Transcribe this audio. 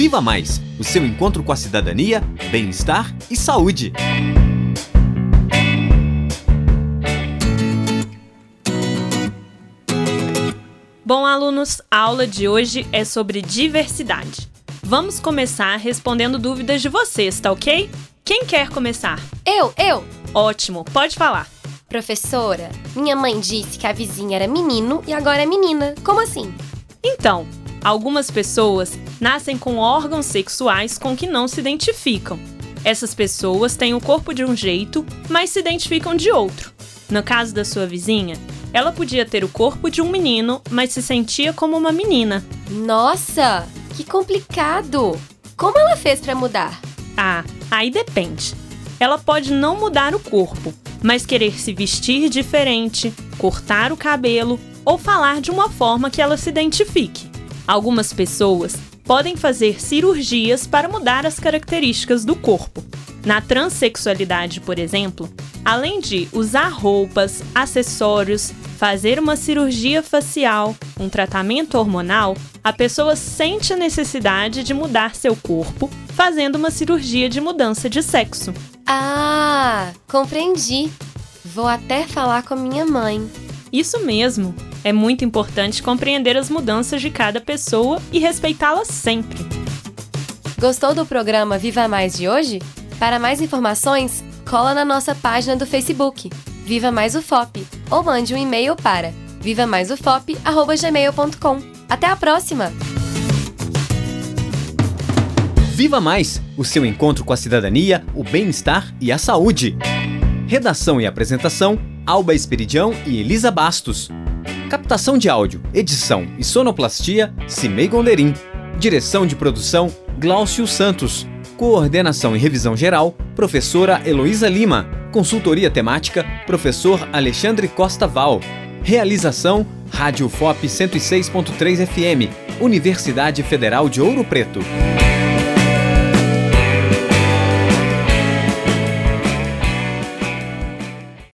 Viva Mais o seu encontro com a cidadania, bem-estar e saúde. Bom, alunos, a aula de hoje é sobre diversidade. Vamos começar respondendo dúvidas de vocês, tá ok? Quem quer começar? Eu, eu! Ótimo, pode falar. Professora, minha mãe disse que a vizinha era menino e agora é menina. Como assim? Então, algumas pessoas nascem com órgãos sexuais com que não se identificam. Essas pessoas têm o corpo de um jeito, mas se identificam de outro. No caso da sua vizinha, ela podia ter o corpo de um menino, mas se sentia como uma menina. Nossa, que complicado! Como ela fez para mudar? Ah, aí depende. Ela pode não mudar o corpo, mas querer se vestir diferente, cortar o cabelo ou falar de uma forma que ela se identifique. Algumas pessoas podem fazer cirurgias para mudar as características do corpo. Na transexualidade, por exemplo, além de usar roupas, acessórios, fazer uma cirurgia facial, um tratamento hormonal, a pessoa sente a necessidade de mudar seu corpo fazendo uma cirurgia de mudança de sexo. Ah, compreendi. Vou até falar com a minha mãe. Isso mesmo. É muito importante compreender as mudanças de cada pessoa e respeitá-las sempre. Gostou do programa Viva Mais de hoje? Para mais informações, cola na nossa página do Facebook, Viva Mais UFOP, ou mande um e-mail para vivamaisufop@gmail.com. Até a próxima. Viva Mais, o seu encontro com a cidadania, o bem-estar e a saúde. Redação e apresentação: Alba Esperidião e Elisa Bastos. Captação de áudio, edição e sonoplastia: Cimei Gonderim. Direção de produção: Glaucio Santos. Coordenação e revisão geral: Professora Heloísa Lima. Consultoria temática: Professor Alexandre Costa Val. Realização: Rádio FOP 106.3 FM, Universidade Federal de Ouro Preto.